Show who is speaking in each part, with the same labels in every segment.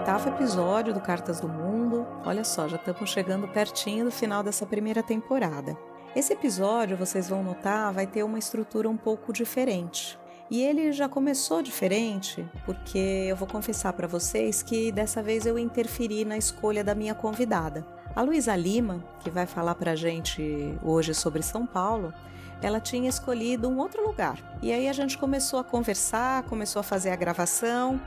Speaker 1: oitavo episódio do Cartas do Mundo. Olha só, já estamos chegando pertinho do final dessa primeira temporada. Esse episódio, vocês vão notar, vai ter uma estrutura um pouco diferente. E ele já começou diferente porque eu vou confessar para vocês que dessa vez eu interferi na escolha da minha convidada. A Luísa Lima, que vai falar para a gente hoje sobre São Paulo, ela tinha escolhido um outro lugar. E aí a gente começou a conversar, começou a fazer a gravação.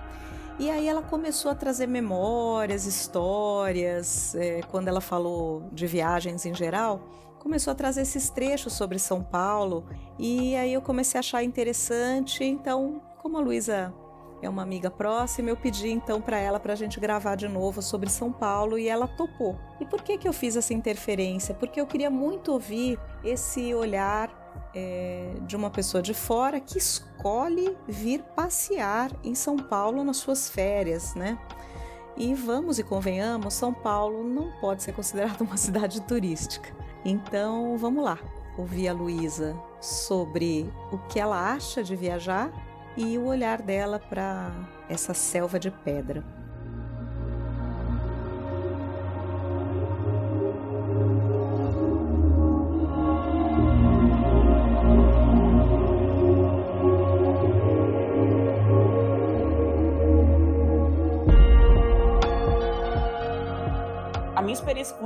Speaker 1: E aí ela começou a trazer memórias, histórias. É, quando ela falou de viagens em geral, começou a trazer esses trechos sobre São Paulo. E aí eu comecei a achar interessante. Então, como a Luísa é uma amiga próxima, eu pedi então para ela para a gente gravar de novo sobre São Paulo e ela topou. E por que que eu fiz essa interferência? Porque eu queria muito ouvir esse olhar é, de uma pessoa de fora que escolhe vir passear em São Paulo nas suas férias, né? E vamos e convenhamos, São Paulo não pode ser considerada uma cidade turística. Então vamos lá, ouvir a Luísa sobre o que ela acha de viajar e o olhar dela para essa selva de pedra.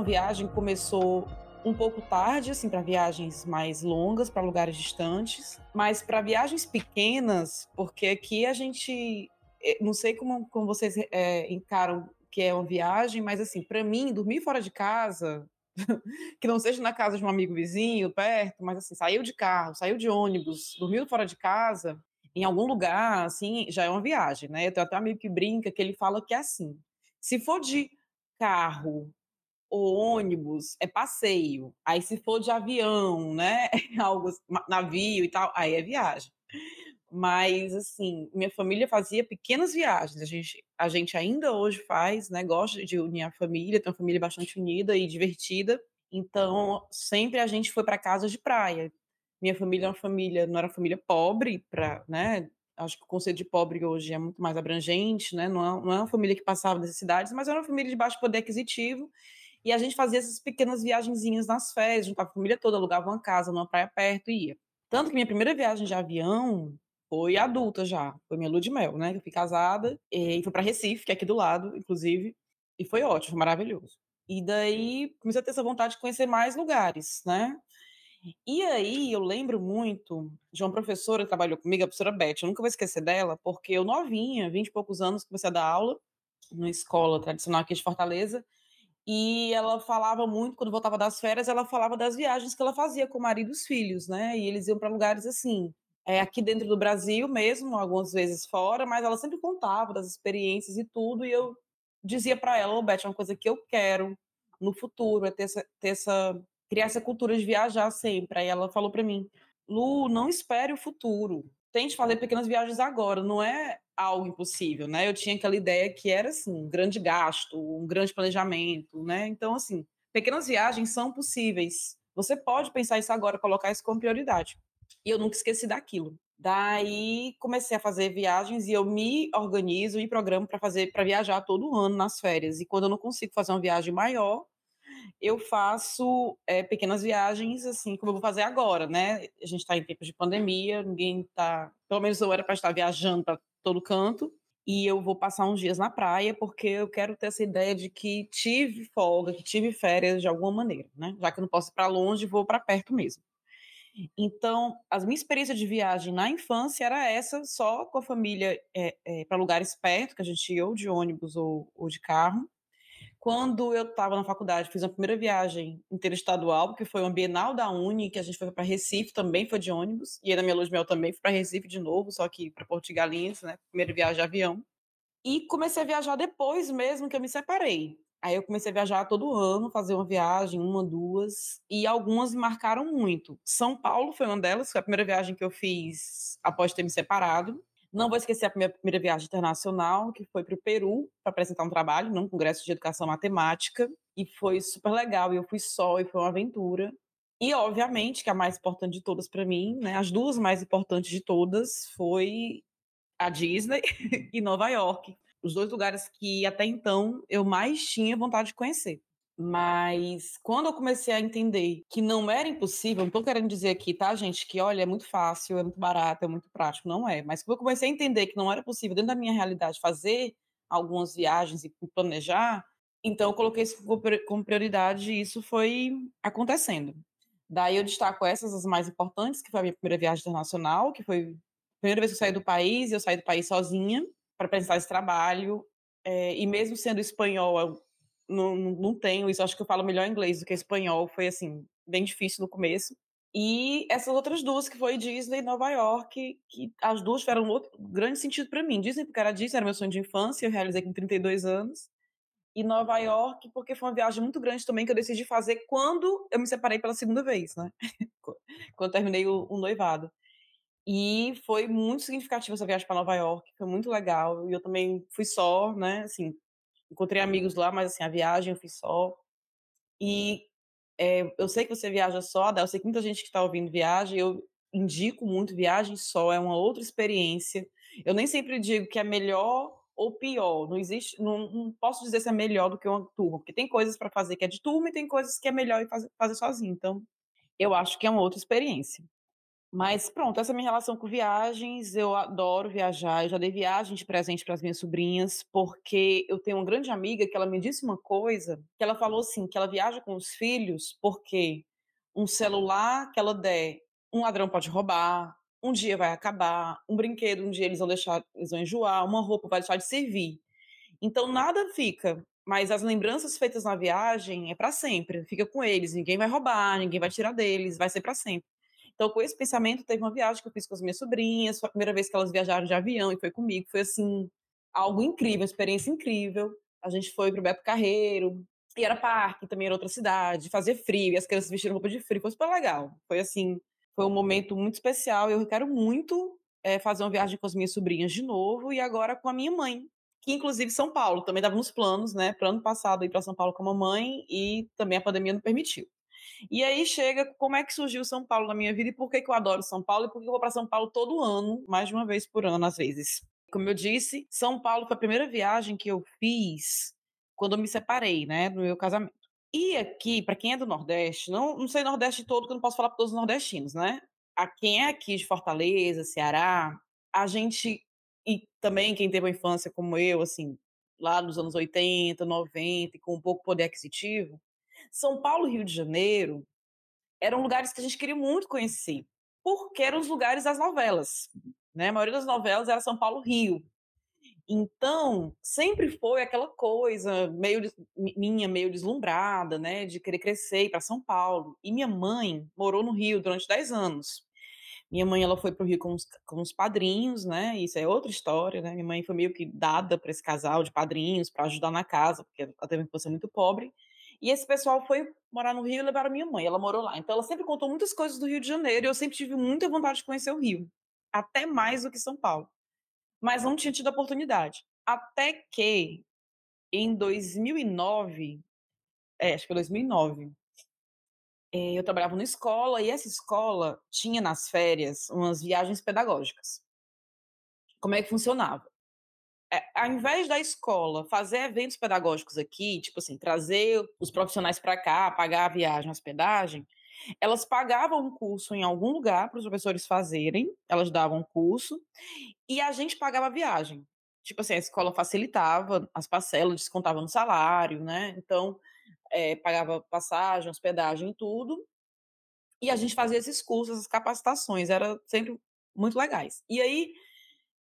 Speaker 2: Viagem começou um pouco tarde, assim, para viagens mais longas, para lugares distantes, mas para viagens pequenas, porque aqui a gente, eh, não sei como, como vocês é, encaram que é uma viagem, mas assim, para mim, dormir fora de casa, que não seja na casa de um amigo vizinho, perto, mas assim, saiu de carro, saiu de ônibus, dormiu fora de casa, em algum lugar, assim, já é uma viagem, né? Eu tenho até um amigo que brinca, que ele fala que é assim, se for de carro o ônibus é passeio. Aí se for de avião, né, algo navio e tal, aí é viagem. Mas assim, minha família fazia pequenas viagens. A gente, a gente ainda hoje faz, né, gosta de unir a família, tem uma família bastante unida e divertida. Então, sempre a gente foi para casa de praia. Minha família é uma família, não era uma família pobre, para, né, acho que o conceito de pobre hoje é muito mais abrangente, né? Não é, não é uma família que passava necessidades, mas era uma família de baixo poder aquisitivo e a gente fazia essas pequenas viagenzinhas nas férias, juntava a família toda, alugava uma casa numa praia perto e ia. Tanto que minha primeira viagem de avião foi adulta já, foi minha lua de mel, né? Eu fui casada e fui para Recife, que é aqui do lado, inclusive, e foi ótimo, foi maravilhoso. E daí comecei a ter essa vontade de conhecer mais lugares, né? E aí eu lembro muito de uma professora que trabalhou comigo, a professora Beth, eu nunca vou esquecer dela, porque eu novinha, vinte e poucos anos, comecei a dar aula numa escola tradicional aqui de Fortaleza, e ela falava muito, quando voltava das férias, ela falava das viagens que ela fazia com o marido e os filhos, né? E eles iam para lugares assim, é, aqui dentro do Brasil mesmo, algumas vezes fora, mas ela sempre contava das experiências e tudo. E eu dizia para ela, Beth, é uma coisa que eu quero no futuro, é ter essa, ter essa, criar essa cultura de viajar sempre. Aí ela falou para mim, Lu, não espere o futuro. Tente fazer pequenas viagens agora, não é algo impossível, né? Eu tinha aquela ideia que era assim, um grande gasto, um grande planejamento, né? Então, assim, pequenas viagens são possíveis. Você pode pensar isso agora, colocar isso como prioridade. E eu nunca esqueci daquilo. Daí comecei a fazer viagens e eu me organizo e programo para fazer para viajar todo ano nas férias. E quando eu não consigo fazer uma viagem maior, eu faço é, pequenas viagens, assim, como eu vou fazer agora, né? A gente está em tempos de pandemia, ninguém está. Pelo menos eu era para estar viajando para todo canto. E eu vou passar uns dias na praia, porque eu quero ter essa ideia de que tive folga, que tive férias de alguma maneira, né? Já que eu não posso ir para longe, vou para perto mesmo. Então, a minha experiência de viagem na infância era essa, só com a família é, é, para lugares perto, que a gente ia ou de ônibus ou, ou de carro. Quando eu estava na faculdade, fiz a primeira viagem interestadual, que foi uma Bienal da Uni, que a gente foi para Recife, também foi de ônibus, e aí na minha de mel também fui para Recife de novo, só que para Porto de Galinhas, né? Primeira viagem de avião. E comecei a viajar depois mesmo que eu me separei. Aí eu comecei a viajar todo ano, fazer uma viagem, uma, duas, e algumas me marcaram muito. São Paulo foi uma delas, foi a primeira viagem que eu fiz após ter me separado. Não vou esquecer a minha primeira viagem internacional, que foi para o Peru, para apresentar um trabalho num congresso de educação matemática, e foi super legal. E eu fui só, e foi uma aventura. E, obviamente, que a mais importante de todas para mim, né, as duas mais importantes de todas, foi a Disney e Nova York. os dois lugares que até então eu mais tinha vontade de conhecer. Mas quando eu comecei a entender que não era impossível, não estou querendo dizer aqui, tá, gente, que olha, é muito fácil, é muito barato, é muito prático, não é. Mas quando eu comecei a entender que não era possível, dentro da minha realidade, fazer algumas viagens e planejar, então eu coloquei isso como prioridade e isso foi acontecendo. Daí eu destaco essas as mais importantes, que foi a minha primeira viagem internacional, que foi a primeira vez que eu saí do país, e eu saí do país sozinha para apresentar esse trabalho. É, e mesmo sendo espanhol, não, não tenho isso. Acho que eu falo melhor inglês do que espanhol. Foi, assim, bem difícil no começo. E essas outras duas, que foi Disney e Nova York, que as duas tiveram um outro grande sentido para mim. Disney, porque era Disney, era meu sonho de infância, eu realizei com 32 anos e Nova York, porque foi uma viagem muito grande também que eu decidi fazer quando eu me separei pela segunda vez, né? quando terminei o, o, noivado. E foi muito significativa essa viagem para Nova York, foi muito legal. E eu também fui só, né? Assim, encontrei amigos lá, mas assim, a viagem eu fui só. E é, eu sei que você viaja só, eu sei que muita gente que está ouvindo viaja, eu indico muito viagem só, é uma outra experiência. Eu nem sempre digo que é melhor ou pior. Não existe, não, não, posso dizer se é melhor do que uma turma, porque tem coisas para fazer que é de turma e tem coisas que é melhor fazer, fazer sozinho. Então, eu acho que é uma outra experiência. Mas pronto, essa é a minha relação com viagens. Eu adoro viajar. Eu já dei viagem de presente para as minhas sobrinhas, porque eu tenho uma grande amiga que ela me disse uma coisa, que ela falou assim, que ela viaja com os filhos porque um celular que ela der, um ladrão pode roubar, um dia vai acabar, um brinquedo, um dia eles vão deixar, eles vão enjoar, uma roupa vai deixar de servir. Então nada fica, mas as lembranças feitas na viagem é para sempre, fica com eles, ninguém vai roubar, ninguém vai tirar deles, vai ser para sempre. Então, com esse pensamento, teve uma viagem que eu fiz com as minhas sobrinhas, foi a primeira vez que elas viajaram de avião e foi comigo, foi assim, algo incrível, uma experiência incrível. A gente foi para o Beto Carreiro, e era parque, também era outra cidade, fazia frio, e as crianças vestiram roupa de frio, foi super legal. Foi assim, foi um momento muito especial. Eu quero muito é, fazer uma viagem com as minhas sobrinhas de novo e agora com a minha mãe, que inclusive São Paulo também estava nos planos, né? Para ano passado ir para São Paulo com a mamãe e também a pandemia não permitiu. E aí chega como é que surgiu São Paulo na minha vida e por que, que eu adoro São Paulo e por que eu vou para São Paulo todo ano, mais de uma vez por ano às vezes. Como eu disse, São Paulo foi a primeira viagem que eu fiz quando eu me separei, né, no meu casamento. E aqui, para quem é do Nordeste, não, não sei Nordeste todo, que eu não posso falar para todos os nordestinos, né? A quem é aqui de Fortaleza, Ceará, a gente, e também quem teve uma infância como eu, assim, lá nos anos 80, 90, com um pouco poder aquisitivo, São Paulo e Rio de Janeiro eram lugares que a gente queria muito conhecer, porque eram os lugares das novelas. Né? A maioria das novelas era São Paulo-Rio. Então, sempre foi aquela coisa meio minha, meio deslumbrada, né, de querer crescer para São Paulo. E minha mãe morou no Rio durante 10 anos. Minha mãe ela foi para o Rio com os, com os padrinhos, né? Isso é outra história, né? Minha mãe foi meio que dada para esse casal de padrinhos para ajudar na casa, porque ela teve uma infância muito pobre. E esse pessoal foi morar no Rio e levaram minha mãe. Ela morou lá. Então ela sempre contou muitas coisas do Rio de Janeiro e eu sempre tive muita vontade de conhecer o Rio, até mais do que São Paulo mas não tinha tido oportunidade. Até que em 2009, é, acho que foi 2009, eh, eu trabalhava numa escola e essa escola tinha nas férias umas viagens pedagógicas. Como é que funcionava? É, ao invés da escola fazer eventos pedagógicos aqui, tipo assim, trazer os profissionais para cá, pagar a viagem, a hospedagem, elas pagavam um curso em algum lugar para os professores fazerem, elas davam um curso, e a gente pagava a viagem. Tipo assim, a escola facilitava as parcelas, descontava no salário, né? Então, é, pagava passagem, hospedagem, tudo. E a gente fazia esses cursos, essas capacitações, era sempre muito legais. E aí,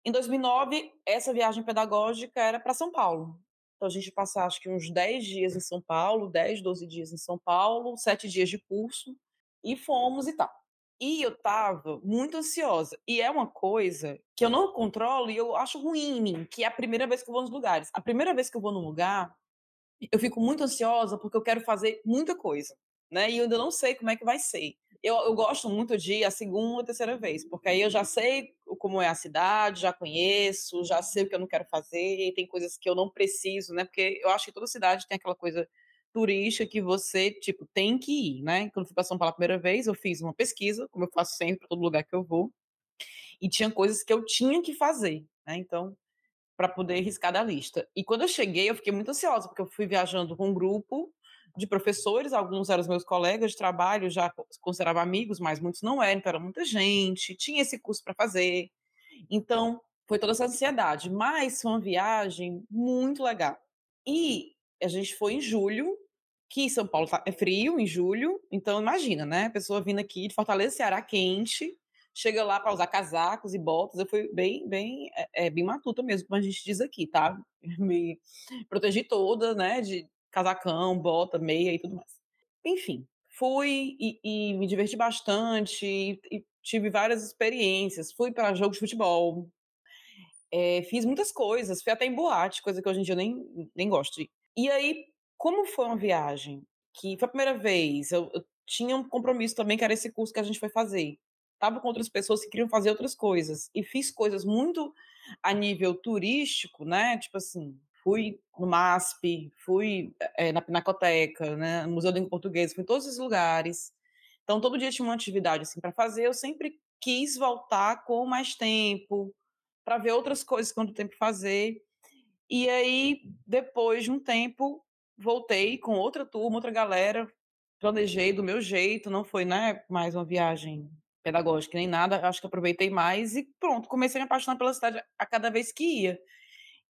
Speaker 2: em 2009, essa viagem pedagógica era para São Paulo. Então, a gente passava, acho que uns 10 dias em São Paulo, 10, 12 dias em São Paulo, 7 dias de curso, e fomos e tal. E eu tava muito ansiosa. E é uma coisa que eu não controlo e eu acho ruim em mim, que é a primeira vez que eu vou nos lugares. A primeira vez que eu vou num lugar, eu fico muito ansiosa porque eu quero fazer muita coisa, né? E eu ainda não sei como é que vai ser. Eu, eu gosto muito de ir a segunda ou terceira vez, porque aí eu já sei como é a cidade, já conheço, já sei o que eu não quero fazer, tem coisas que eu não preciso, né? Porque eu acho que toda cidade tem aquela coisa turística que você, tipo, tem que ir, né? Quando fui para São Paulo a primeira vez, eu fiz uma pesquisa, como eu faço sempre para todo lugar que eu vou, e tinha coisas que eu tinha que fazer, né? Então, para poder riscar da lista. E quando eu cheguei, eu fiquei muito ansiosa, porque eu fui viajando com um grupo de professores, alguns eram os meus colegas de trabalho, já considerava amigos, mas muitos não eram, então era muita gente, tinha esse curso para fazer. Então, foi toda essa ansiedade, mas foi uma viagem muito legal. E a gente foi em julho, que São Paulo tá, é frio em julho, então imagina, né? A pessoa vindo aqui de Fortaleza, Ceará, quente, chega lá para usar casacos e botas. Eu fui bem, bem, é, é, bem matuta mesmo, como a gente diz aqui, tá? Me protegi toda, né? De casacão, bota, meia e tudo mais. Enfim, fui e, e me diverti bastante e, e tive várias experiências. Fui para jogos de futebol, é, fiz muitas coisas, fui até em boate, coisa que hoje em dia eu nem, nem gosto de. E aí, como foi uma viagem que foi a primeira vez, eu, eu tinha um compromisso também, que era esse curso que a gente foi fazer. Tava com outras pessoas que queriam fazer outras coisas. E fiz coisas muito a nível turístico, né? Tipo assim, fui no MASP, fui é, na Pinacoteca, né? no Museu da Língua Portuguesa, fui em todos esses lugares. Então, todo dia tinha uma atividade assim para fazer. Eu sempre quis voltar com mais tempo, para ver outras coisas quanto tempo fazer. E aí, depois de um tempo, voltei com outra turma, outra galera, planejei do meu jeito, não foi né, mais uma viagem pedagógica nem nada, acho que aproveitei mais e pronto, comecei a me apaixonar pela cidade a cada vez que ia.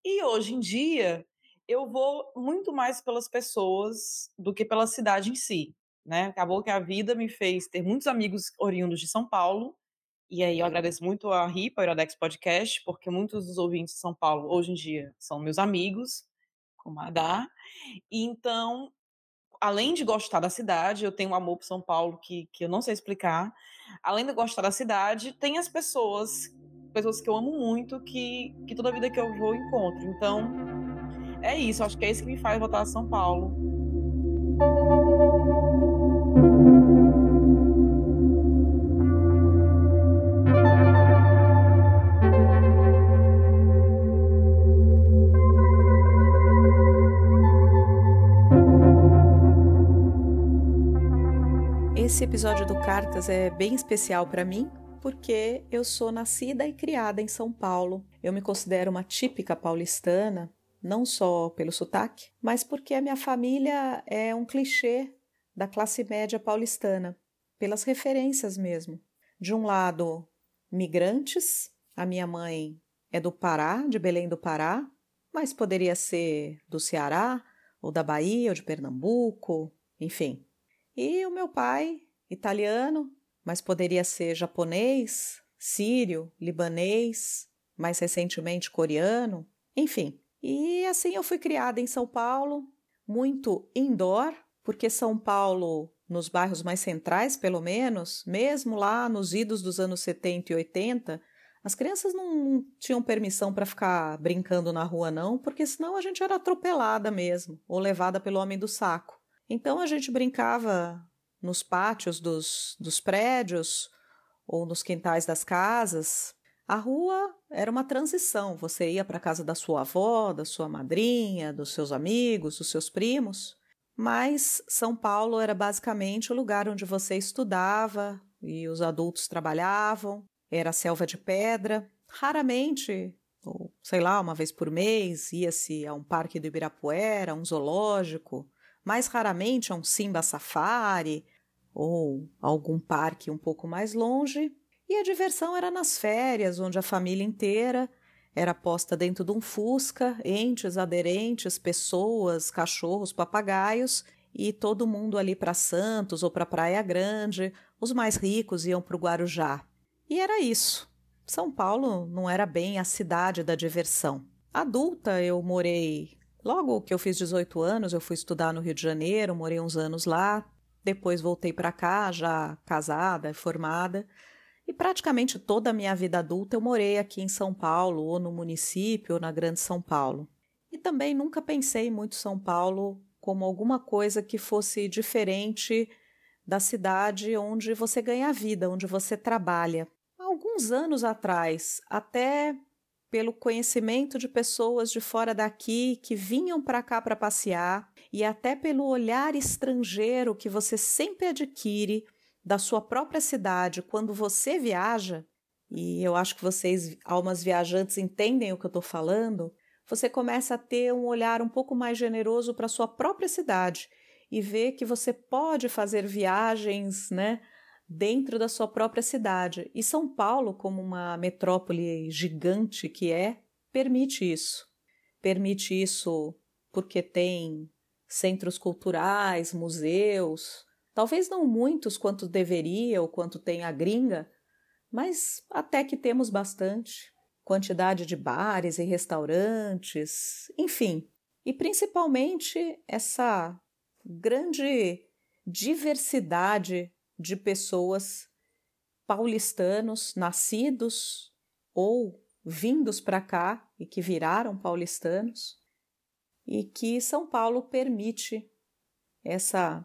Speaker 2: E hoje em dia, eu vou muito mais pelas pessoas do que pela cidade em si. Né? Acabou que a vida me fez ter muitos amigos oriundos de São Paulo, e aí eu agradeço muito a RIPA, a Iradex Podcast, porque muitos dos ouvintes de São Paulo, hoje em dia, são meus amigos, como a Dá. E então, além de gostar da cidade, eu tenho um amor por São Paulo que, que eu não sei explicar. Além de gostar da cidade, tem as pessoas, pessoas que eu amo muito, que, que toda vida que eu vou encontro. Então, é isso, acho que é isso que me faz voltar a São Paulo.
Speaker 1: Esse episódio do Cartas é bem especial para mim porque eu sou nascida e criada em São Paulo. Eu me considero uma típica paulistana, não só pelo sotaque, mas porque a minha família é um clichê da classe média paulistana, pelas referências mesmo. De um lado, migrantes, a minha mãe é do Pará, de Belém do Pará, mas poderia ser do Ceará, ou da Bahia, ou de Pernambuco, enfim. E o meu pai italiano, mas poderia ser japonês, sírio, libanês, mais recentemente coreano, enfim. E assim eu fui criada em São Paulo, muito indoor, porque São Paulo, nos bairros mais centrais, pelo menos, mesmo lá nos idos dos anos 70 e 80, as crianças não tinham permissão para ficar brincando na rua, não, porque senão a gente era atropelada mesmo, ou levada pelo homem do saco. Então a gente brincava nos pátios dos, dos prédios ou nos quintais das casas. A rua era uma transição. Você ia para a casa da sua avó, da sua madrinha, dos seus amigos, dos seus primos. Mas São Paulo era basicamente o lugar onde você estudava e os adultos trabalhavam. Era selva de pedra. Raramente, ou sei lá, uma vez por mês, ia-se a um parque do Ibirapuera, um zoológico. Mais raramente a um Simba Safari ou algum parque um pouco mais longe, e a diversão era nas férias, onde a família inteira era posta dentro de um fusca, entes, aderentes, pessoas, cachorros, papagaios, e todo mundo ali para Santos ou para Praia Grande, os mais ricos iam para o Guarujá. E era isso. São Paulo não era bem a cidade da diversão. Adulta, eu morei. Logo que eu fiz 18 anos, eu fui estudar no Rio de Janeiro, morei uns anos lá, depois voltei para cá, já casada, formada, e praticamente toda a minha vida adulta eu morei aqui em São Paulo, ou no município, ou na Grande São Paulo. E também nunca pensei muito São Paulo como alguma coisa que fosse diferente da cidade onde você ganha vida, onde você trabalha. Há alguns anos atrás, até pelo conhecimento de pessoas de fora daqui que vinham para cá para passear e até pelo olhar estrangeiro que você sempre adquire da sua própria cidade quando você viaja, e eu acho que vocês, almas viajantes, entendem o que eu estou falando, você começa a ter um olhar um pouco mais generoso para sua própria cidade e ver que você pode fazer viagens, né, dentro da sua própria cidade. E São Paulo, como uma metrópole gigante que é, permite isso. Permite isso porque tem centros culturais, museus, talvez não muitos quanto deveria ou quanto tem a gringa, mas até que temos bastante. Quantidade de bares e restaurantes, enfim. E principalmente essa grande diversidade de pessoas paulistanos nascidos ou vindos para cá e que viraram paulistanos, e que São Paulo permite essa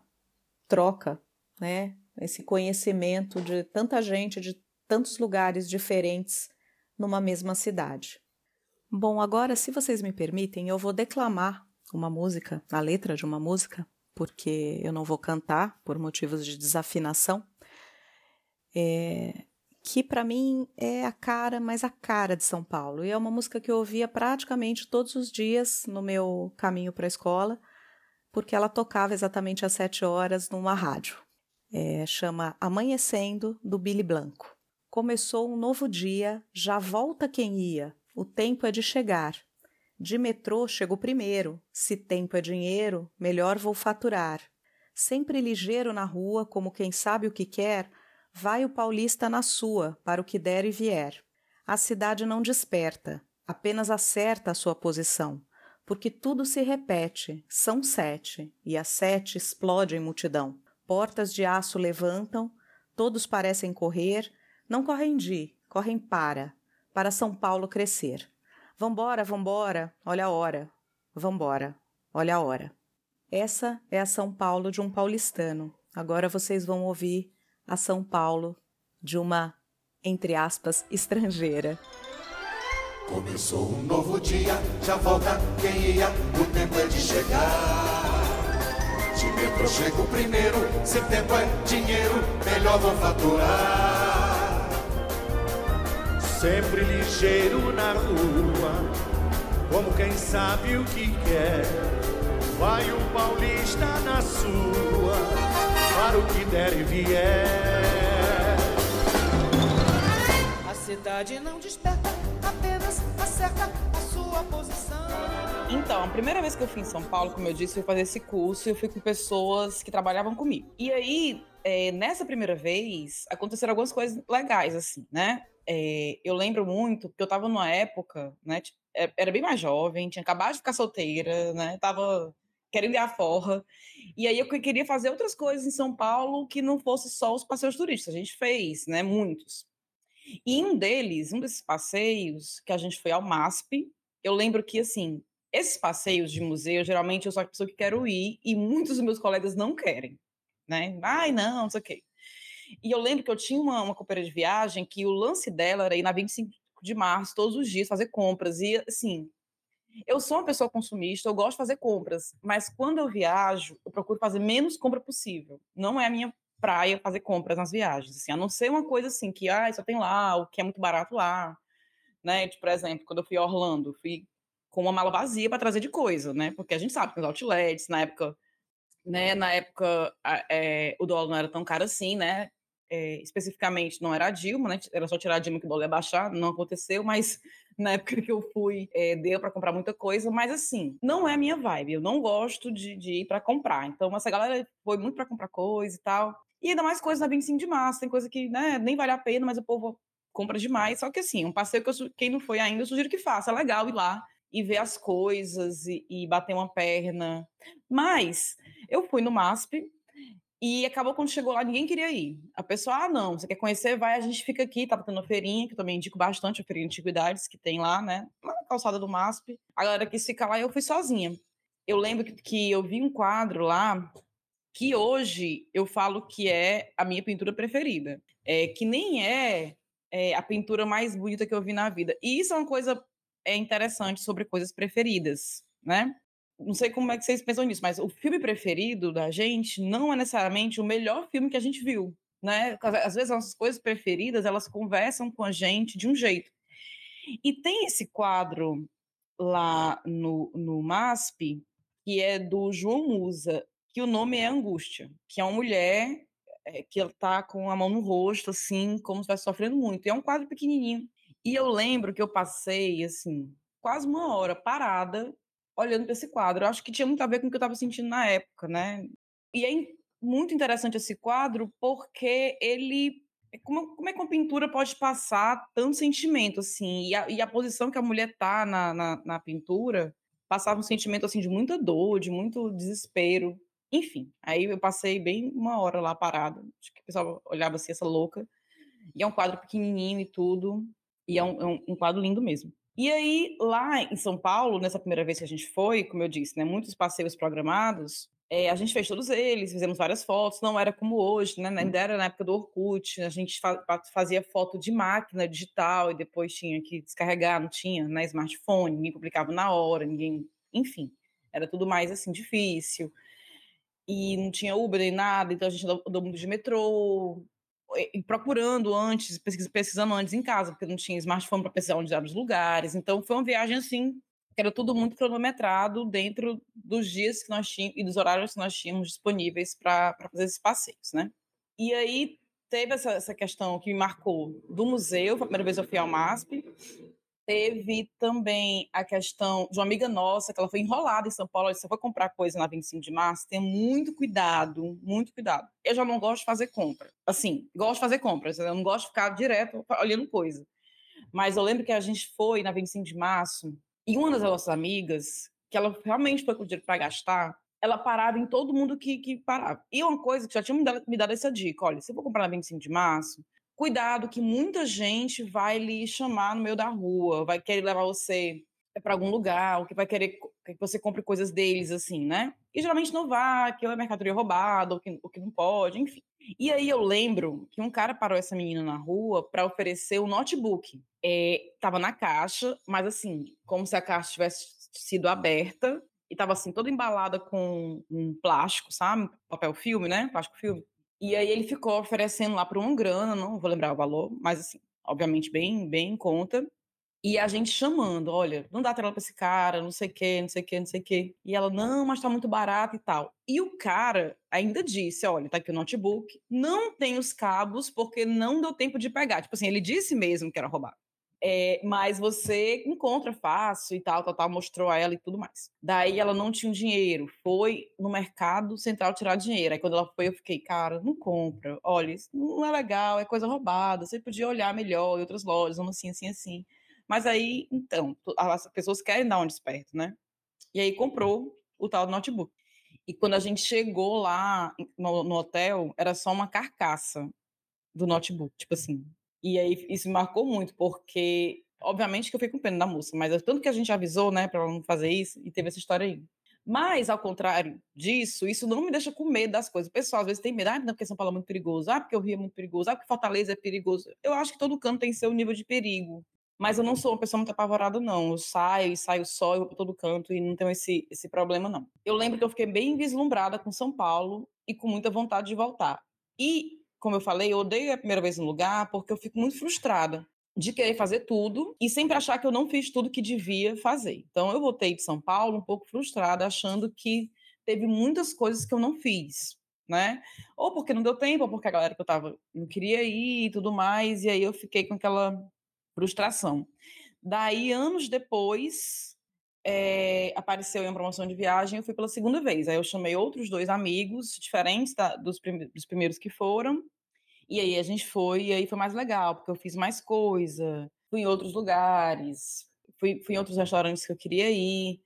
Speaker 1: troca, né? Esse conhecimento de tanta gente de tantos lugares diferentes numa mesma cidade. Bom, agora, se vocês me permitem, eu vou declamar uma música, a letra de uma música, porque eu não vou cantar por motivos de desafinação. É, que para mim é a cara, mais a cara de São Paulo. E é uma música que eu ouvia praticamente todos os dias no meu caminho para a escola, porque ela tocava exatamente às sete horas numa rádio. É, chama Amanhecendo, do Billy Blanco. Começou um novo dia, já volta quem ia, o tempo é de chegar. De metrô chego primeiro, se tempo é dinheiro, melhor vou faturar. Sempre ligeiro na rua, como quem sabe o que quer, Vai o paulista na sua, para o que der e vier. A cidade não desperta, apenas acerta a sua posição, porque tudo se repete, são sete, e as sete explode em multidão. Portas de aço levantam, todos parecem correr, não correm de, correm para, para São Paulo crescer. Vambora, vambora, olha a hora. Vambora, olha a hora. Essa é a São Paulo de um paulistano. Agora vocês vão ouvir a São Paulo de uma, entre aspas, estrangeira.
Speaker 3: Começou um novo dia, já volta quem ia, o tempo é de chegar. De metrô chego primeiro, se tempo é dinheiro, melhor vou faturar.
Speaker 4: Sempre ligeiro na rua, como quem sabe o que quer. Vai o paulista na sua para o que der e vier.
Speaker 5: A cidade não desperta, apenas acerta a sua posição.
Speaker 2: Então, a primeira vez que eu fui em São Paulo, como eu disse, eu fui fazer esse curso e eu fui com pessoas que trabalhavam comigo. E aí, é, nessa primeira vez, aconteceram algumas coisas legais, assim, né? É, eu lembro muito que eu tava numa época, né? Tipo, é, era bem mais jovem, tinha acabado de ficar solteira, né? Tava querendo ir à forra. E aí eu queria fazer outras coisas em São Paulo que não fosse só os passeios turísticos. A gente fez, né, muitos. E um deles, um desses passeios, que a gente foi ao MASP, eu lembro que, assim, esses passeios de museu, geralmente eu sou a pessoa que quero ir e muitos dos meus colegas não querem, né? Ai, não, não sei o quê. E eu lembro que eu tinha uma, uma companhia de viagem que o lance dela era ir na 25 de março, todos os dias, fazer compras. E, assim, eu sou uma pessoa consumista, eu gosto de fazer compras, mas quando eu viajo, eu procuro fazer menos compra possível. Não é a minha praia fazer compras nas viagens, assim, a não ser uma coisa assim que, ah, só tem lá, o que é muito barato lá, né? Tipo, por exemplo, quando eu fui a Orlando, fui com uma mala vazia para trazer de coisa, né? Porque a gente sabe que os outlets, na época, né, na época é, o dólar não era tão caro assim, né? É, especificamente não era a Dilma, né? Era só tirar a Dilma que o dólar ia baixar, não aconteceu, mas na época que eu fui, é, deu para comprar muita coisa, mas assim, não é a minha vibe. Eu não gosto de, de ir para comprar. Então, essa galera foi muito para comprar coisa e tal. E ainda mais coisa na 25 de março, tem coisa que né, nem vale a pena, mas o povo compra demais. Só que assim, um passeio que eu, quem não foi ainda, eu sugiro que faça. É legal ir lá e ver as coisas e, e bater uma perna. Mas eu fui no MASP, e acabou quando chegou lá, ninguém queria ir. A pessoa, ah, não, você quer conhecer? Vai, a gente fica aqui. Tava tendo uma feirinha, que eu também indico bastante, a feirinha de antiguidades que tem lá, né? Na calçada do MASP. A galera quis ficar lá e eu fui sozinha. Eu lembro que, que eu vi um quadro lá que hoje eu falo que é a minha pintura preferida. É, que nem é, é a pintura mais bonita que eu vi na vida. E isso é uma coisa é interessante sobre coisas preferidas, né? Não sei como é que vocês pensam nisso, mas o filme preferido da gente não é necessariamente o melhor filme que a gente viu. né? Às vezes, as coisas preferidas, elas conversam com a gente de um jeito. E tem esse quadro lá no, no MASP, que é do João Musa, que o nome é Angústia, que é uma mulher é, que ela tá com a mão no rosto, assim, como se estivesse sofrendo muito. E é um quadro pequenininho. E eu lembro que eu passei, assim, quase uma hora parada olhando para esse quadro. Eu acho que tinha muito a ver com o que eu estava sentindo na época, né? E é muito interessante esse quadro porque ele como, como é que uma pintura pode passar tanto sentimento assim e a, e a posição que a mulher tá na, na, na, pintura passava um sentimento assim de muita dor de muito desespero enfim aí eu passei bem uma hora lá parada acho que o pessoal olhava assim essa louca e é um quadro pequenininho e tudo e é um, é um, um quadro lindo mesmo e aí, lá em São Paulo, nessa primeira vez que a gente foi, como eu disse, né, muitos passeios programados, é, a gente fez todos eles, fizemos várias fotos, não era como hoje, né? Ainda era na época do Orkut, a gente fa fazia foto de máquina digital e depois tinha que descarregar, não tinha, né? Smartphone, ninguém publicava na hora, ninguém. Enfim, era tudo mais assim difícil. E não tinha Uber nem nada, então a gente andou muito de metrô, procurando antes, pesquisando antes em casa, porque não tinha smartphone para pesquisar onde eram os lugares. Então foi uma viagem assim, que era tudo muito cronometrado dentro dos dias que nós tínhamos e dos horários que nós tínhamos disponíveis para fazer esses passeios, né? E aí teve essa, essa questão que me marcou do museu, foi a primeira vez eu fui ao MASP, Teve também a questão de uma amiga nossa, que ela foi enrolada em São Paulo, você foi comprar coisa na 25 de março, tenha muito cuidado, muito cuidado. Eu já não gosto de fazer compra. Assim, gosto de fazer compras, eu não gosto de ficar direto olhando coisa. Mas eu lembro que a gente foi na 25 de março, e uma das nossas amigas, que ela realmente foi com dinheiro para gastar, ela parava em todo mundo que, que parava. E uma coisa que já tinha me dado, me dado essa dica: olha, se eu for comprar na 25 de março, cuidado que muita gente vai lhe chamar no meio da rua, vai querer levar você para algum lugar, ou que vai querer que você compre coisas deles, assim, né? E geralmente não vai, que é mercadoria roubada, ou que, ou que não pode, enfim. E aí eu lembro que um cara parou essa menina na rua para oferecer o um notebook. É, tava na caixa, mas assim, como se a caixa tivesse sido aberta e tava assim, toda embalada com um plástico, sabe? Papel filme, né? Plástico filme. E aí ele ficou oferecendo lá por uma grana, não vou lembrar o valor, mas assim, obviamente bem, bem em conta. E a gente chamando, olha, não dá tela pra esse cara, não sei o quê, não sei o quê, não sei o quê. E ela, não, mas tá muito barato e tal. E o cara ainda disse, olha, tá aqui o notebook, não tem os cabos porque não deu tempo de pegar. Tipo assim, ele disse mesmo que era roubar. É, mas você encontra fácil e tal, tal, tal, mostrou a ela e tudo mais. Daí ela não tinha dinheiro, foi no mercado central tirar dinheiro. Aí quando ela foi, eu fiquei, cara, não compra. Olha, isso não é legal, é coisa roubada. Você podia olhar melhor em outras lojas, vamos assim, assim, assim. Mas aí, então, as pessoas querem dar um desperto, né? E aí comprou o tal do notebook. E quando a gente chegou lá no, no hotel, era só uma carcaça do notebook, tipo assim, e aí isso me marcou muito, porque, obviamente, que eu fiquei com pena da moça, mas é tanto que a gente avisou, né, para ela não fazer isso, e teve essa história aí. Mas, ao contrário disso, isso não me deixa com medo das coisas. O pessoal às vezes tem medo, ah, porque São Paulo é muito perigoso, ah, porque o Rio é muito perigoso, ah, porque Fortaleza é perigoso. Eu acho que todo canto tem seu nível de perigo. Mas eu não sou uma pessoa muito apavorada, não. Eu saio e saio só, eu vou para todo canto e não tenho esse, esse problema, não. Eu lembro que eu fiquei bem vislumbrada com São Paulo e com muita vontade de voltar. E como eu falei, eu odeio a primeira vez no lugar porque eu fico muito frustrada de querer fazer tudo e sempre achar que eu não fiz tudo que devia fazer. Então eu voltei de São Paulo um pouco frustrada, achando que teve muitas coisas que eu não fiz, né? Ou porque não deu tempo, ou porque a galera que eu tava não queria ir e tudo mais, e aí eu fiquei com aquela frustração. Daí, anos depois, é, apareceu em uma promoção de viagem, eu fui pela segunda vez. Aí eu chamei outros dois amigos diferentes da, dos, prim, dos, primeiros que foram. E aí a gente foi, e aí foi mais legal, porque eu fiz mais coisa, fui em outros lugares, fui, fui em outros restaurantes que eu queria ir.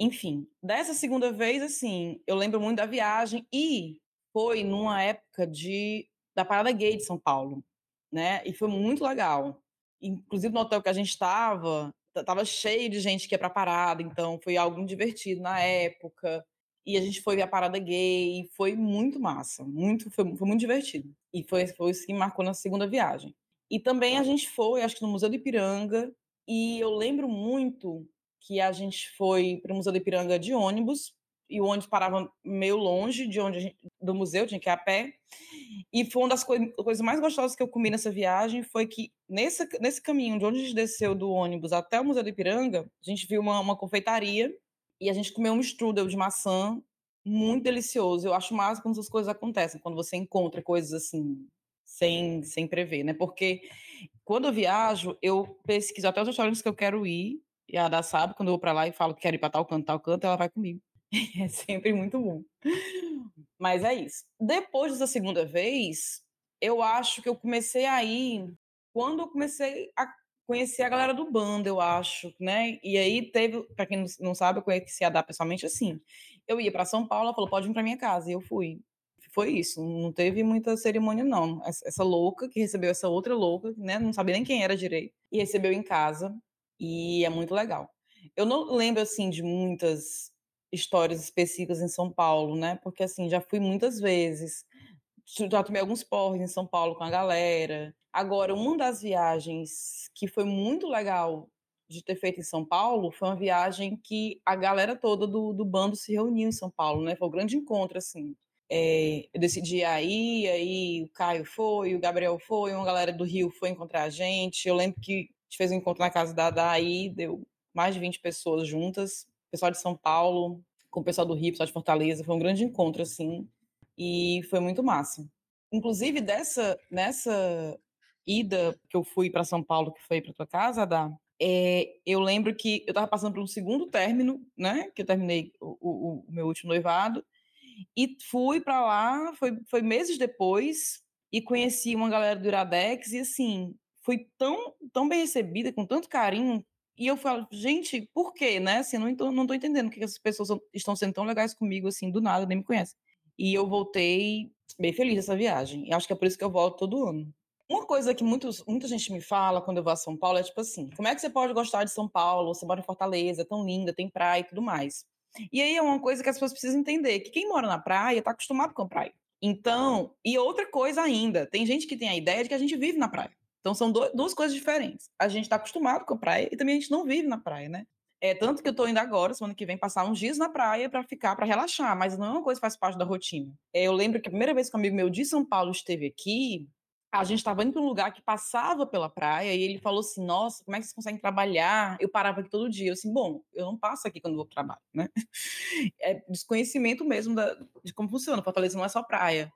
Speaker 2: Enfim, dessa segunda vez, assim, eu lembro muito da viagem e foi numa época de da Parada Gay de São Paulo, né? E foi muito legal. Inclusive no hotel que a gente estava, tava cheio de gente que ia pra parada, então foi algo divertido na época. E a gente foi ver a parada gay, e foi muito massa, muito, foi, foi muito divertido. E foi, foi isso que marcou na segunda viagem. E também a gente foi, acho que no Museu do Ipiranga, e eu lembro muito que a gente foi para o Museu do Ipiranga de ônibus, e o ônibus parava meio longe de onde gente, do museu, tinha que ir a pé. E foi uma das coi coisas mais gostosas que eu comi nessa viagem foi que nesse, nesse caminho de onde a gente desceu do ônibus até o Museu do Ipiranga, a gente viu uma, uma confeitaria e a gente comeu um strudel de maçã muito delicioso. Eu acho massa quando essas coisas acontecem, quando você encontra coisas assim sem, sem prever, né? Porque quando eu viajo, eu pesquiso até os restaurantes que eu quero ir, e a Ada sabe, quando eu vou para lá e falo que quero ir para tal canto, tal canto, ela vai comigo. É sempre muito bom. Mas é isso. Depois dessa segunda vez, eu acho que eu comecei a ir quando eu comecei a conhecer a galera do bando, eu acho, né? E aí teve, para quem não sabe, eu conheci a Dá pessoalmente assim. Eu ia para São Paulo, ela falou: "Pode vir para minha casa". E eu fui. Foi isso, não teve muita cerimônia não. Essa louca que recebeu essa outra louca, né, não sabia nem quem era direito, e recebeu em casa, e é muito legal. Eu não lembro assim de muitas histórias específicas em São Paulo, né? Porque assim, já fui muitas vezes, já tomei alguns porres em São Paulo com a galera. Agora, uma das viagens que foi muito legal de ter feito em São Paulo foi uma viagem que a galera toda do, do bando se reuniu em São Paulo, né? Foi um grande encontro, assim. É, eu decidi aí, aí o Caio foi, o Gabriel foi, uma galera do Rio foi encontrar a gente. Eu lembro que a gente fez um encontro na casa da Daí, deu mais de 20 pessoas juntas pessoal de São Paulo, com o pessoal do Rio, pessoal de Fortaleza. Foi um grande encontro, assim, e foi muito massa. Inclusive, dessa, nessa ida que eu fui para São Paulo, que foi para tua casa, Adá, é, eu lembro que eu estava passando por um segundo término, né? Que eu terminei o, o, o meu último noivado. E fui para lá, foi, foi meses depois, e conheci uma galera do Iradex, e assim, fui tão, tão bem recebida, com tanto carinho, e eu falo, gente, por quê, né? Assim, não, não tô entendendo que essas pessoas estão sendo tão legais comigo, assim, do nada, nem me conhecem. E eu voltei bem feliz dessa viagem. E acho que é por isso que eu volto todo ano. Uma coisa que muitos, muita gente me fala quando eu vou a São Paulo é tipo assim: como é que você pode gostar de São Paulo? Você mora em Fortaleza, é tão linda, tem praia e tudo mais. E aí é uma coisa que as pessoas precisam entender: que quem mora na praia está acostumado com a praia. Então, e outra coisa ainda: tem gente que tem a ideia de que a gente vive na praia. Então são do, duas coisas diferentes. A gente está acostumado com a praia e também a gente não vive na praia, né? É tanto que eu estou indo agora, semana que vem, passar uns dias na praia para ficar, para relaxar, mas não é uma coisa que faz parte da rotina. É, eu lembro que a primeira vez que um amigo meu de São Paulo esteve aqui, a gente estava indo para um lugar que passava pela praia e ele falou assim: Nossa, como é que vocês conseguem trabalhar? Eu parava aqui todo dia. Eu assim: Bom, eu não passo aqui quando vou para trabalho, né? É desconhecimento mesmo da, de como funciona. Fortaleza não é só praia.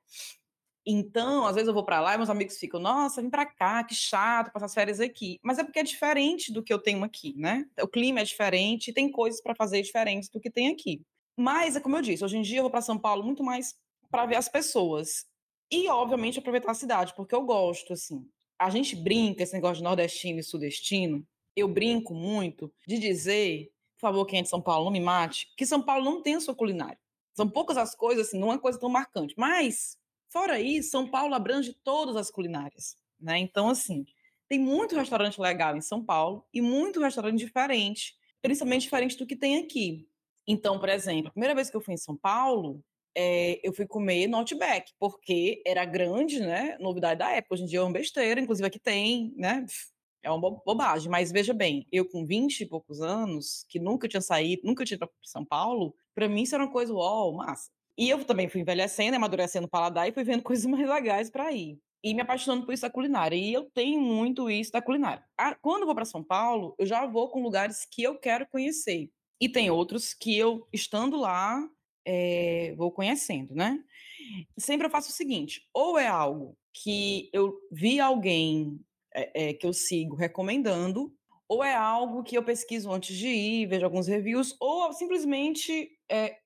Speaker 2: Então, às vezes eu vou para lá e meus amigos ficam, nossa, vem para cá, que chato passar as férias aqui. Mas é porque é diferente do que eu tenho aqui, né? O clima é diferente e tem coisas para fazer diferentes do que tem aqui. Mas, é como eu disse, hoje em dia eu vou para São Paulo muito mais para ver as pessoas. E, obviamente, aproveitar a cidade, porque eu gosto, assim. A gente brinca esse negócio de nordestino e sudestino. Eu brinco muito de dizer, por favor, quem é de São Paulo, não me mate, que São Paulo não tem a sua culinária. São poucas as coisas, assim, não é uma coisa tão marcante. Mas Fora isso, São Paulo abrange todas as culinárias, né? Então, assim, tem muito restaurante legal em São Paulo e muito restaurante diferente, principalmente diferente do que tem aqui. Então, por exemplo, a primeira vez que eu fui em São Paulo, é, eu fui comer no Outback, porque era grande, né? Novidade da época. Hoje em dia é uma besteira, inclusive aqui tem, né? É uma bobagem, mas veja bem, eu com 20 e poucos anos, que nunca tinha saído, nunca tinha ido para São Paulo, para mim isso era uma coisa, uau, massa. E eu também fui envelhecendo, amadurecendo o paladar e fui vendo coisas mais legais para ir. E me apaixonando por isso da culinária. E eu tenho muito isso da culinária. Quando eu vou para São Paulo, eu já vou com lugares que eu quero conhecer. E tem outros que eu, estando lá, é, vou conhecendo, né? Sempre eu faço o seguinte: ou é algo que eu vi alguém é, é, que eu sigo recomendando, ou é algo que eu pesquiso antes de ir, vejo alguns reviews, ou simplesmente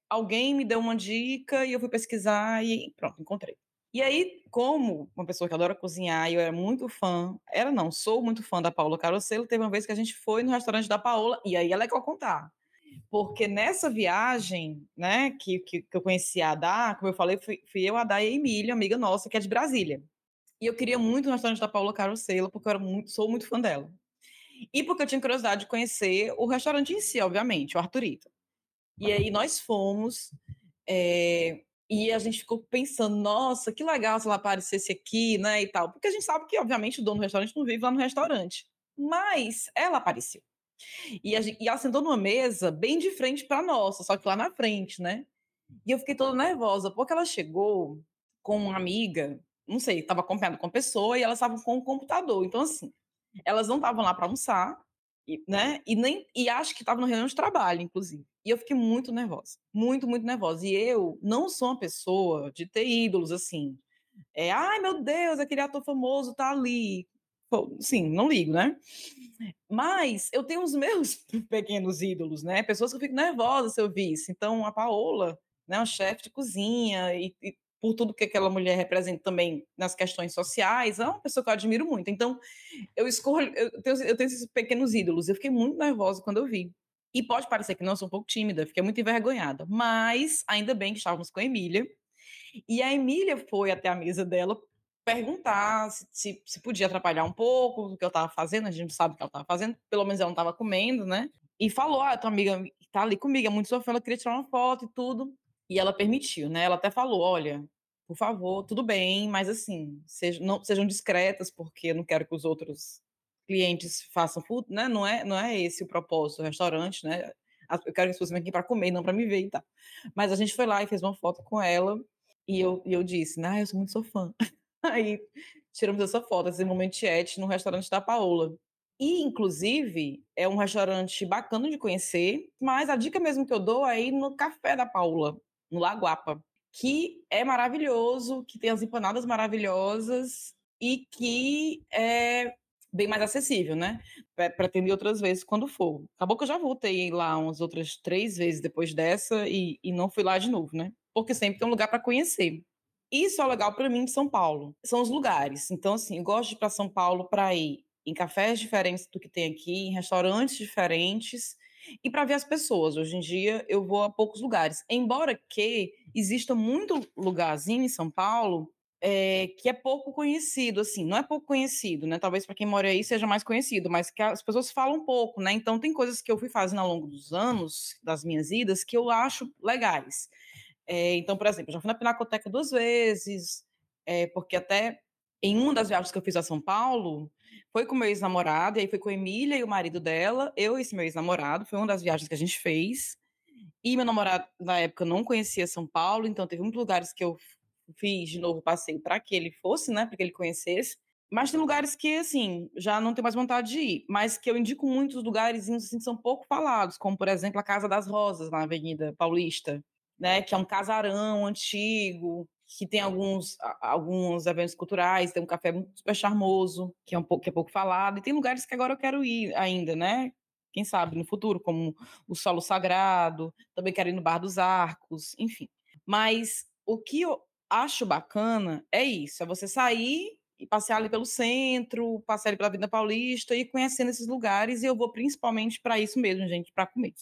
Speaker 2: alguém me deu uma dica e eu fui pesquisar e pronto, encontrei. E aí, como uma pessoa que adora cozinhar eu era muito fã, era não, sou muito fã da Paola Carossello, teve uma vez que a gente foi no restaurante da Paola e aí ela é que eu contar. Porque nessa viagem, né, que, que, que eu conheci a Adá, como eu falei, fui, fui eu, a Adá e a Emília, amiga nossa, que é de Brasília. E eu queria muito no restaurante da Paola Carossello, porque eu era muito, sou muito fã dela. E porque eu tinha curiosidade de conhecer o restaurante em si, obviamente, o Arturito. E aí nós fomos, é, e a gente ficou pensando, nossa, que legal se ela aparecesse aqui, né, e tal. Porque a gente sabe que, obviamente, o dono do restaurante não vive lá no restaurante. Mas ela apareceu. E, gente, e ela sentou numa mesa bem de frente para nossa, só que lá na frente, né? E eu fiquei toda nervosa, porque ela chegou com uma amiga, não sei, estava acompanhando com a pessoa e elas estavam com o computador. Então, assim, elas não estavam lá para almoçar, né? E nem e acho que estavam no reunião de trabalho, inclusive. E eu fiquei muito nervosa, muito, muito nervosa. E eu não sou uma pessoa de ter ídolos assim. É, ai meu Deus, aquele ator famoso tá ali. Sim, não ligo, né? Mas eu tenho os meus pequenos ídolos, né? Pessoas que eu fico nervosa se eu visse. Então, a Paola, né, um chefe de cozinha e, e por tudo que aquela mulher representa também nas questões sociais, é uma pessoa que eu admiro muito. Então, eu escolho, eu tenho, eu tenho esses pequenos ídolos. Eu fiquei muito nervosa quando eu vi. E pode parecer que não, sou um pouco tímida, fiquei muito envergonhada. Mas, ainda bem que estávamos com a Emília. E a Emília foi até a mesa dela perguntar se, se, se podia atrapalhar um pouco o que eu estava fazendo. A gente sabe o que ela estava fazendo, pelo menos ela não estava comendo, né? E falou: Ah, tua amiga está ali comigo, é muito fã, ela queria tirar uma foto e tudo. E ela permitiu, né? Ela até falou: Olha, por favor, tudo bem, mas assim, sejam, não, sejam discretas, porque eu não quero que os outros clientes façam né? Não é, não é esse o propósito do restaurante, né? Eu quero que as pessoas venham aqui para comer, não para me ver e tal. Mas a gente foi lá e fez uma foto com ela e eu, e eu disse, né? Eu sou muito sou fã. Aí tiramos essa foto, esse momento chat no restaurante da Paola. E, inclusive, é um restaurante bacana de conhecer, mas a dica mesmo que eu dou é ir no Café da Paola, no Lagoapa que é maravilhoso, que tem as empanadas maravilhosas e que é bem mais acessível, né? Pretendo ir outras vezes quando for. Acabou que eu já voltei lá umas outras três vezes depois dessa e, e não fui lá de novo, né? Porque sempre tem um lugar para conhecer. Isso é legal para mim de São Paulo. São os lugares. Então, assim, eu gosto de ir para São Paulo para ir em cafés diferentes do que tem aqui, em restaurantes diferentes e para ver as pessoas. Hoje em dia eu vou a poucos lugares, embora que exista muito lugarzinho em São Paulo é, que é pouco conhecido, assim, não é pouco conhecido, né? Talvez para quem mora aí seja mais conhecido, mas que as pessoas falam pouco, né? Então tem coisas que eu fui fazendo ao longo dos anos, das minhas idas, que eu acho legais. É, então, por exemplo, já fui na Pinacoteca duas vezes, é, porque até em uma das viagens que eu fiz a São Paulo, foi com meu ex-namorado, e aí foi com a Emília e o marido dela, eu e esse meu ex-namorado, foi uma das viagens que a gente fez. E meu namorado, na época, não conhecia São Paulo, então teve muitos lugares que eu fiz de novo passeio para que ele fosse, né, para que ele conhecesse. Mas tem lugares que, assim, já não tenho mais vontade de ir, mas que eu indico muitos lugares assim, que são pouco falados, como, por exemplo, a Casa das Rosas, na Avenida Paulista, né, que é um casarão antigo, que tem alguns, alguns eventos culturais, tem um café super charmoso, que é um pouco, que é pouco falado, e tem lugares que agora eu quero ir ainda, né? Quem sabe no futuro, como o Solo Sagrado, também quero ir no Bar dos Arcos, enfim. Mas o que eu acho bacana é isso, é você sair e passear ali pelo centro, passear ali pela Vida Paulista e conhecendo esses lugares, e eu vou principalmente para isso mesmo, gente, para comer.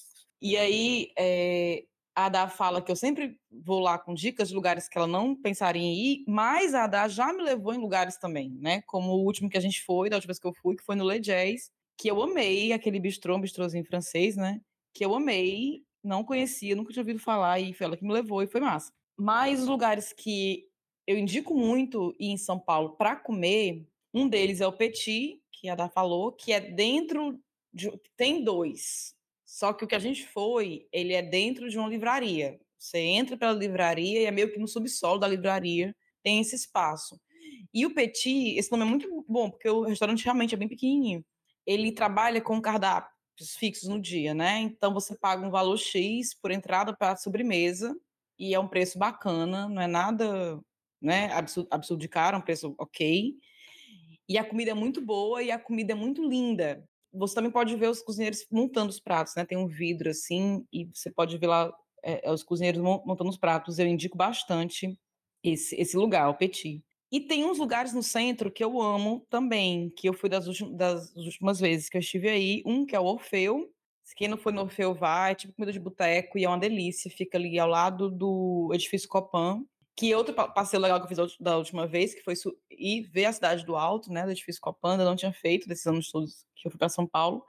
Speaker 2: E aí, é, a Ada fala que eu sempre vou lá com dicas de lugares que ela não pensaria em ir, mas a Ada já me levou em lugares também, né? Como o último que a gente foi, da última vez que eu fui, que foi no Le Jazz, que eu amei, aquele bistrô, um bistrozinho francês, né? Que eu amei, não conhecia, nunca tinha ouvido falar, e foi ela que me levou e foi massa. Mas os lugares que eu indico muito ir em São Paulo para comer, um deles é o Petit, que a Ada falou, que é dentro de. Tem dois. Só que o que a gente foi, ele é dentro de uma livraria. Você entra pela livraria e é meio que no subsolo da livraria tem esse espaço. E o Petit, esse nome é muito bom, porque o restaurante realmente é bem pequenininho. Ele trabalha com cardápios fixos no dia, né? Então você paga um valor X por entrada para sobremesa e é um preço bacana, não é nada, né, absurdo, absurdo de caro, é um preço ok. E a comida é muito boa e a comida é muito linda você também pode ver os cozinheiros montando os pratos, né? Tem um vidro assim e você pode ver lá é, os cozinheiros montando os pratos. Eu indico bastante esse, esse lugar, o Petit. E tem uns lugares no centro que eu amo também, que eu fui das, das últimas vezes que eu estive aí. Um que é o Orfeu. Se quem não foi no Orfeu vai, é tipo comida de boteco e é uma delícia. Fica ali ao lado do edifício Copan. Que outro passeio legal que eu fiz da última vez, que foi ir ver a cidade do alto, né, do edifício Copanda, não tinha feito desses anos todos que eu fui para São Paulo.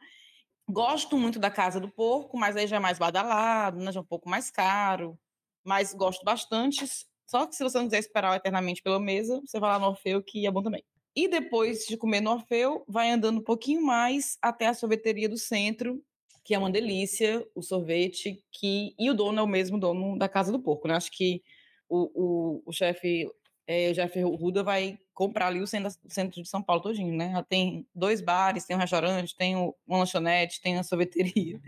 Speaker 2: Gosto muito da Casa do Porco, mas aí já é mais badalado, né, já é um pouco mais caro, mas gosto bastante. Só que se você não quiser esperar eternamente pela mesa, você vai lá no Orfeu, que é bom também. E depois de comer no Orfeu, vai andando um pouquinho mais até a sorveteria do centro, que é uma delícia o sorvete, que e o dono é o mesmo dono da Casa do Porco, né? Acho que o, o, o chefe é, o Jeff Ruda vai comprar ali o centro, o centro de São Paulo todinho, né? Tem dois bares, tem um restaurante, tem uma lanchonete, tem uma sorveteria.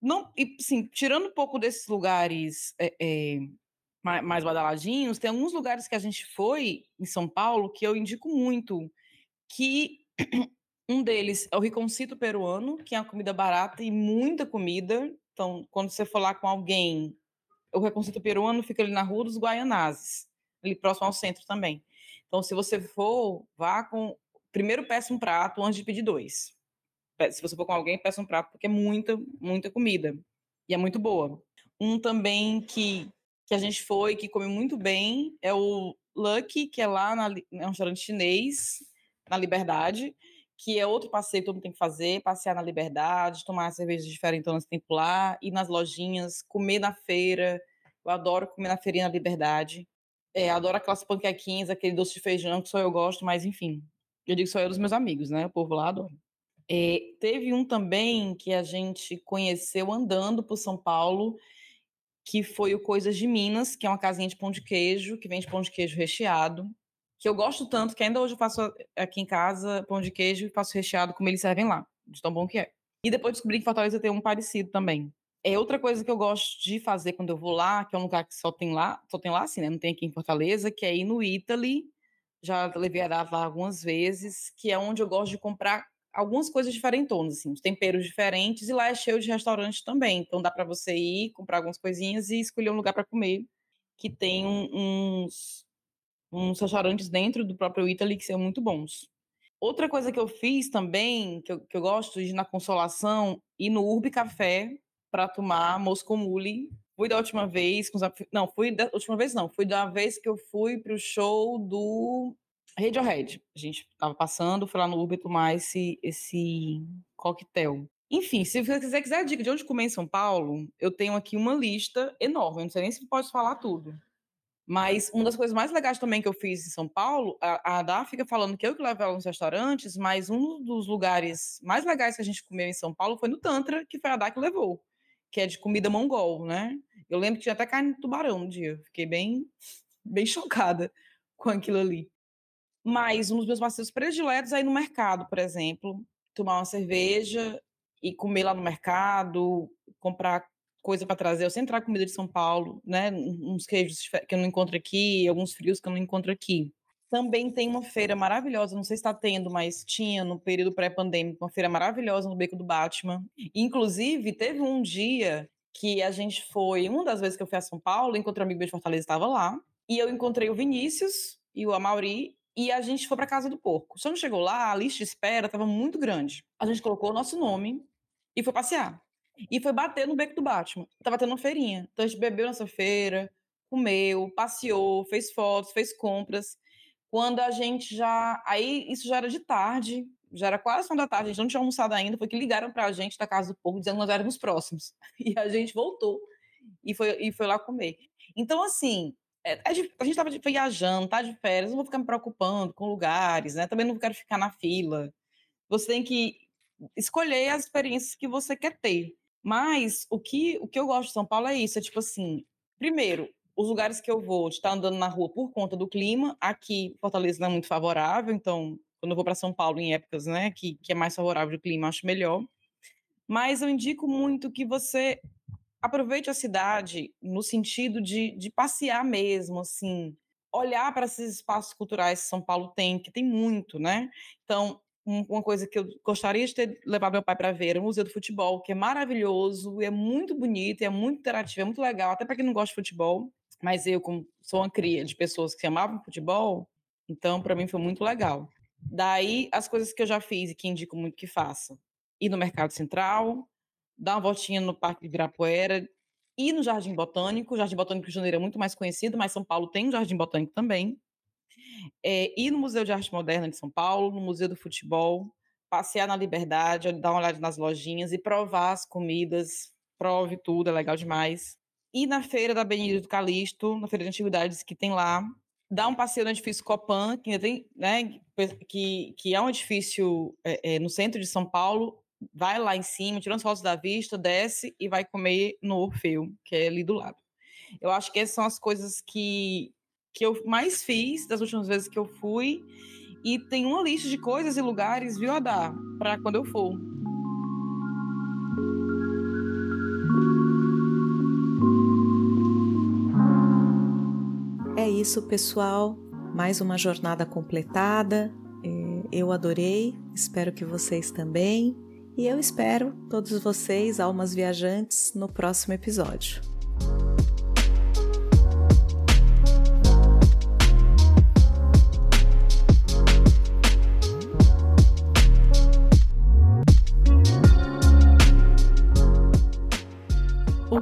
Speaker 2: Não, e sim, tirando um pouco desses lugares é, é, mais, mais badaladinhos, tem alguns lugares que a gente foi em São Paulo que eu indico muito, que um deles é o Riconcito Peruano, que é uma comida barata e muita comida. Então, quando você for lá com alguém, o Riconcito Peruano fica ali na Rua dos Guaianazes ali próximo ao centro também. Então, se você for, vá com. Primeiro peça um prato antes de pedir dois. Se você for com alguém, peça um prato, porque é muita, muita comida. E é muito boa. Um também que, que a gente foi, que come muito bem, é o Lucky, que é lá na, é um restaurante chinês, na Liberdade, que é outro passeio que todo mundo tem que fazer, passear na Liberdade, tomar cervejas diferentes no tempo lá, ir nas lojinhas, comer na feira. Eu adoro comer na feirinha na Liberdade. É, adoro aquelas panquequinhas, aquele doce de feijão que só eu gosto, mas enfim. Eu digo só eu dos meus amigos, né? O povo lá adora. É, teve um também que a gente conheceu andando por São Paulo, que foi o Coisas de Minas, que é uma casinha de pão de queijo, que vende pão de queijo recheado, que eu gosto tanto que ainda hoje eu faço aqui em casa pão de queijo e faço recheado como eles servem lá, de tão bom que é. E depois descobri que Fortaleza tem um parecido também. É outra coisa que eu gosto de fazer quando eu vou lá, que é um lugar que só tem lá, só tem lá assim, né? Não tem aqui em Fortaleza, que é ir no Italy. Já levei a lá algumas vezes, que é onde eu gosto de comprar algumas coisas diferentonas, assim, temperos diferentes, e lá é cheio de restaurantes também. Então dá para você ir, comprar algumas coisinhas e escolher um lugar para comer, que tem uns, uns restaurantes dentro do próprio Italy que são muito bons. Outra coisa que eu fiz também, que eu, que eu gosto de ir na Consolação, ir no Urbi Café, para tomar Moscow Mule. Fui da última vez, com os, não, fui da última vez não, fui da vez que eu fui pro show do Radiohead. A gente tava passando, fui lá no Uber tomar esse, esse coquetel. Enfim, se você quiser, quiser dica de onde comer em São Paulo, eu tenho aqui uma lista enorme. Eu não sei nem se pode falar tudo. Mas uma das coisas mais legais também que eu fiz em São Paulo, a, a Dá fica falando que eu que levo ela nos restaurantes, mas um dos lugares mais legais que a gente comeu em São Paulo foi no Tantra, que foi a Dá que levou que é de comida mongol, né? Eu lembro que tinha até carne de tubarão no dia. Fiquei bem, bem chocada com aquilo ali. Mas um dos meus passeios prediletos é ir no mercado, por exemplo, tomar uma cerveja e comer lá no mercado, comprar coisa para trazer. Eu sempre trago comida de São Paulo, né? Uns queijos que eu não encontro aqui, alguns frios que eu não encontro aqui. Também tem uma feira maravilhosa, não sei se está tendo, mas tinha no período pré-pandêmico, uma feira maravilhosa no Beco do Batman. Inclusive, teve um dia que a gente foi, uma das vezes que eu fui a São Paulo, encontrei um amigo de Fortaleza estava lá, e eu encontrei o Vinícius e o Amauri, e a gente foi para casa do porco. Só não chegou lá, a lista de espera estava muito grande. A gente colocou o nosso nome e foi passear. E foi bater no Beco do Batman. Tava tendo uma feirinha. Então a gente bebeu nessa feira, comeu, passeou, fez fotos, fez compras quando a gente já. Aí isso já era de tarde, já era quase uma da tarde, a gente não tinha almoçado ainda, foi que ligaram para a gente da Casa do Povo dizendo que nós éramos próximos. E a gente voltou e foi, e foi lá comer. Então, assim, é, é a gente estava viajando, tá de férias, não vou ficar me preocupando com lugares, né? Também não quero ficar na fila. Você tem que escolher as experiências que você quer ter. Mas o que, o que eu gosto de São Paulo é isso, é tipo assim, primeiro, os lugares que eu vou, estar andando na rua por conta do clima, aqui Fortaleza não é muito favorável, então quando eu vou para São Paulo em épocas, né, que, que é mais favorável o clima, acho melhor. Mas eu indico muito que você aproveite a cidade no sentido de, de passear mesmo, assim, olhar para esses espaços culturais que São Paulo tem, que tem muito, né? Então, uma coisa que eu gostaria de ter levado meu pai para ver o Museu do Futebol, que é maravilhoso, é muito bonito, é muito interativo, é muito legal, até para quem não gosta de futebol. Mas eu, como sou uma cria de pessoas que amavam futebol, então para mim foi muito legal. Daí, as coisas que eu já fiz e que indico muito que faça: ir no Mercado Central, dar uma voltinha no Parque de Ibirapuera, ir no Jardim Botânico. O Jardim Botânico de Janeiro é muito mais conhecido, mas São Paulo tem um Jardim Botânico também. É, ir no Museu de Arte Moderna de São Paulo, no Museu do Futebol, passear na Liberdade, dar uma olhada nas lojinhas e provar as comidas. Prove tudo, é legal demais ir na feira da Benedito do Calixto, na feira de antiguidades que tem lá, dar um passeio no edifício Copan, que tem, né, que, que é um edifício é, é, no centro de São Paulo, vai lá em cima, tirando as fotos da vista, desce e vai comer no Orfeu, que é ali do lado. Eu acho que essas são as coisas que, que eu mais fiz das últimas vezes que eu fui. E tem uma lista de coisas e lugares, viu, Adá, para quando eu for.
Speaker 1: É isso, pessoal. Mais uma jornada completada. É, eu adorei, espero que vocês também. E eu espero todos vocês, almas viajantes, no próximo episódio.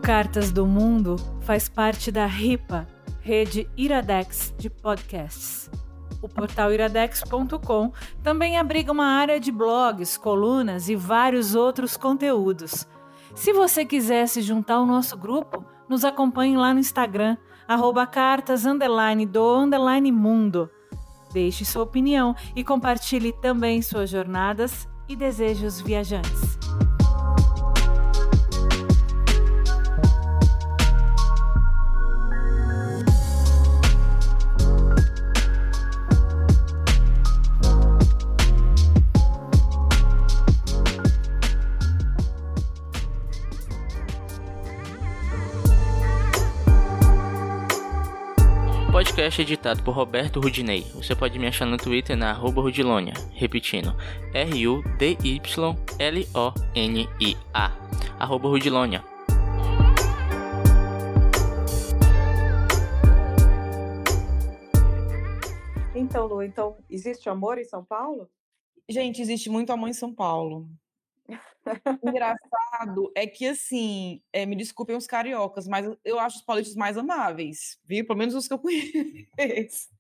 Speaker 6: Cartas do Mundo faz parte da RIPA, rede Iradex de podcasts. O portal iradex.com também abriga uma área de blogs, colunas e vários outros conteúdos. Se você quiser se juntar ao nosso grupo, nos acompanhe lá no Instagram, arroba cartas underline do underline mundo. Deixe sua opinião e compartilhe também suas jornadas e desejos viajantes.
Speaker 7: Podcast é editado por Roberto Rudinei. Você pode me achar no Twitter na arroba Rudilonia. Repetindo, R-U-D-Y-L-O-N-I-A. Arroba Rudilonia.
Speaker 8: Então, Lu, então, existe amor em São Paulo?
Speaker 2: Gente, existe muito amor em São Paulo. Engraçado é que, assim, é, me desculpem os cariocas, mas eu acho os paulistas mais amáveis, viu? Pelo menos os que eu conheço.